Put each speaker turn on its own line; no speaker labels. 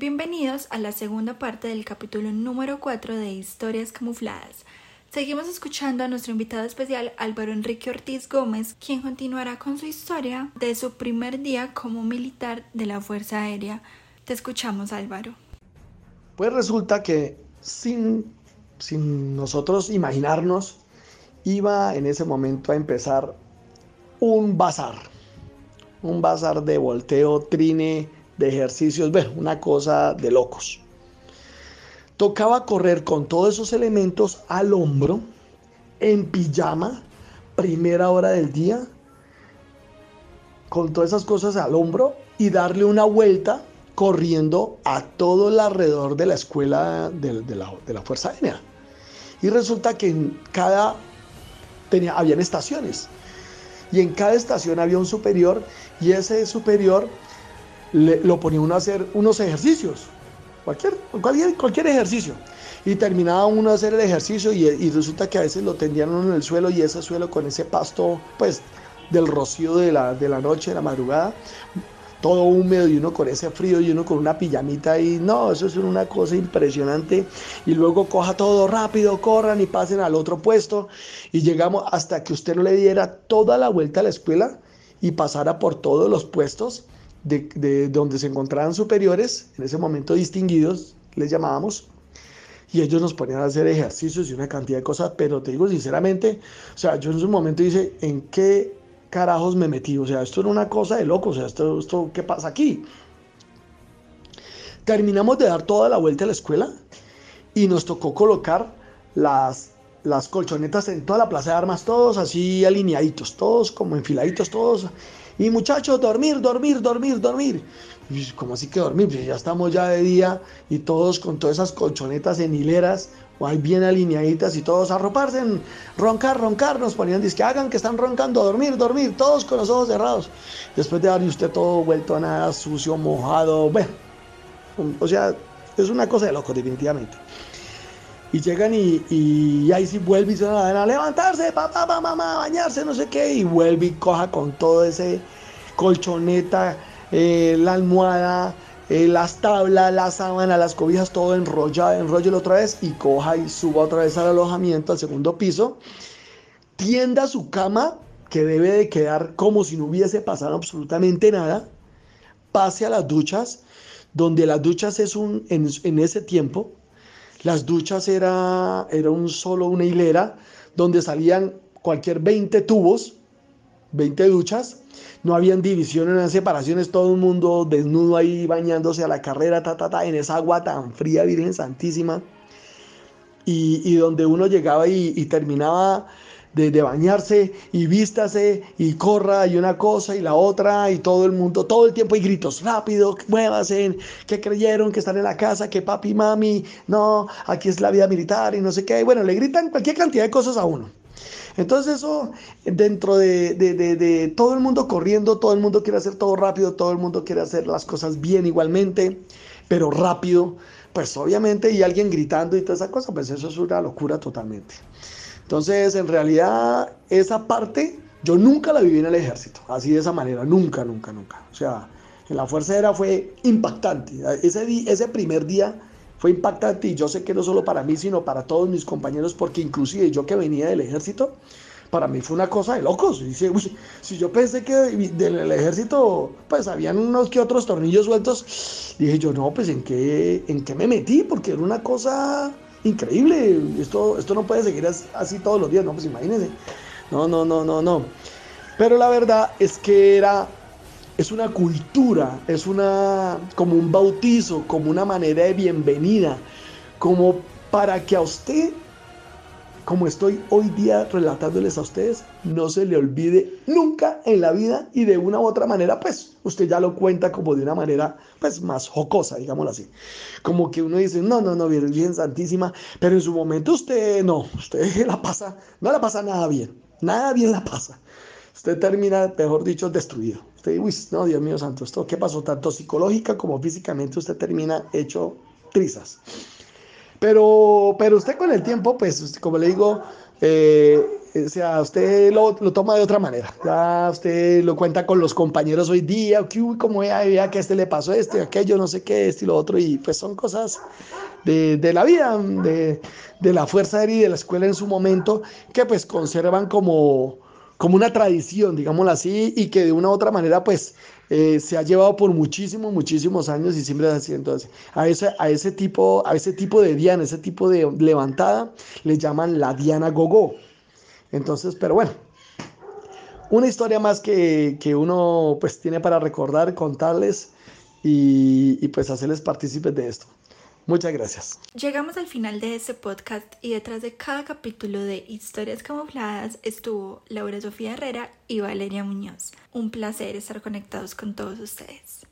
Bienvenidos a la segunda parte del capítulo número 4 de Historias Camufladas. Seguimos escuchando a nuestro invitado especial Álvaro Enrique Ortiz Gómez, quien continuará con su historia de su primer día como militar de la Fuerza Aérea. Te escuchamos Álvaro.
Pues resulta que sin, sin nosotros imaginarnos, iba en ese momento a empezar un bazar, un bazar de volteo, trine, de ejercicios, bueno, una cosa de locos. Tocaba correr con todos esos elementos al hombro, en pijama, primera hora del día, con todas esas cosas al hombro y darle una vuelta corriendo a todo el alrededor de la escuela de, la, de la, Fuerza Aérea. Y resulta que en cada tenía, habían estaciones. Y en cada estación había un superior y ese superior lo ponía uno a hacer unos ejercicios, cualquier, cualquier, cualquier ejercicio. Y terminaba uno a hacer el ejercicio y, resulta que a veces lo tendían en el suelo y ese suelo con ese pasto, pues, del rocío de la, de la noche, de la madrugada, todo húmedo y uno con ese frío y uno con una pijamita y no, eso es una cosa impresionante. Y luego coja todo rápido, corran y pasen al otro puesto. Y llegamos hasta que usted no le diera toda la vuelta a la escuela y pasara por todos los puestos de, donde se encontraban superiores, en ese momento distinguidos, les llamábamos, y ellos nos ponían a hacer ejercicios y una cantidad de cosas, pero te digo sinceramente, o sea, yo en ese momento dice, ¿en qué carajos me metí? O sea, esto era una cosa de loco, o sea, esto, esto ¿qué pasa aquí? Terminamos de dar toda la vuelta a la escuela y nos tocó colocar las, las colchonetas en toda la plaza de armas, todos así alineaditos, todos como enfiladitos, todos y muchachos, dormir, dormir, dormir, dormir. Y ¿Cómo así que dormir? Pues ya estamos ya de día y todos con todas esas colchonetas en hileras, o ahí bien alineaditas y todos a roparse, roncar, roncar. Nos ponían, dice que hagan que están roncando, dormir, dormir, todos con los ojos cerrados. Después de darle usted todo vuelto a nada, sucio, mojado, bueno. O sea, es una cosa de loco, definitivamente y llegan y, y, ahí sí vuelve y se van a levantarse, papá, papá, mamá, bañarse, no sé qué, y vuelve y coja con todo ese colchoneta, eh, la almohada, eh, las tablas, la sábana, las cobijas, todo enrollado, enrolla otra vez y coja y suba otra vez al alojamiento, al segundo piso, tienda su cama, que debe de quedar como si no hubiese pasado absolutamente nada, pase a las duchas, donde las duchas es un, en, en ese tiempo, las duchas era, era un solo una hilera donde salían cualquier 20 tubos, 20 duchas. No habían divisiones, no separaciones, todo el mundo desnudo ahí bañándose a la carrera, ta, ta, ta, en esa agua tan fría, Virgen Santísima. Y, donde uno llegaba y terminaba de, bañarse y vístase y corra y una cosa y la otra y todo el mundo, todo el tiempo hay gritos, rápido, muévase, que creyeron que están en la casa, que papi, mami, no, aquí es la vida militar y no sé qué. Bueno, le gritan cualquier cantidad de cosas a uno. Entonces eso, dentro de, de, todo el mundo corriendo, todo el mundo quiere hacer todo rápido, todo el mundo quiere hacer las cosas bien igualmente, pero rápido, pues obviamente, y alguien gritando y toda esa cosa, pues eso es una locura totalmente. Entonces, en realidad, esa parte yo nunca la viví en el ejército, así de esa manera, nunca, nunca, nunca. O sea, en la Fuerza Aérea fue impactante. Ese, primer día fue impactante y yo sé que no solo para mí, sino para todos mis compañeros, porque inclusive yo que venía del ejército, para mí fue una cosa de locos. Dice, si yo pensé que del ejército, pues habían unos que otros tornillos sueltos, dije yo, no, pues en qué, en qué me metí, porque era una cosa increíble. Esto, esto no puede seguir así todos los días, no, pues imagínense. No, no, no, no, no. Pero la verdad es que era, es una cultura, es una, como un bautizo, como una manera de bienvenida, como para que a usted como estoy hoy día relatándoles a ustedes, no se le olvide nunca en la vida y de una u otra manera, pues usted ya lo cuenta como de una manera pues más jocosa, digámoslo así. Como que uno dice, no, no, no, Virgen Santísima, pero en su momento usted no, usted la pasa, no la pasa nada bien, nada bien la pasa. Usted termina, mejor dicho, destruido. Usted dice, uy, no, Dios mío santo, ¿esto qué pasó? Tanto psicológica como físicamente usted termina hecho trizas. Pero, pero usted con el tiempo, pues como le digo, eh, O sea, usted lo, lo, toma de otra manera. Ya usted lo cuenta con los compañeros hoy día, que uy, como vea, vea que a este le pasó esto y aquello, no sé qué, esto y lo otro. Y pues son cosas de, de la vida, de, de la Fuerza Aérea y de la escuela en su momento, que pues conservan como, como una tradición, digámoslo así, y que de una u otra manera pues eh, se ha llevado por muchísimos, muchísimos años y siempre es así. Entonces, a ese, a ese, tipo, a ese tipo de diana, ese tipo de levantada, le llaman la diana gogo. Entonces, pero bueno, una historia más que, que uno pues tiene para recordar, contarles y, y pues hacerles partícipes de esto. Muchas gracias.
Llegamos al final de este podcast y detrás de cada capítulo de Historias Camufladas estuvo Laura Sofía Herrera y Valeria Muñoz. Un placer estar conectados con todos ustedes.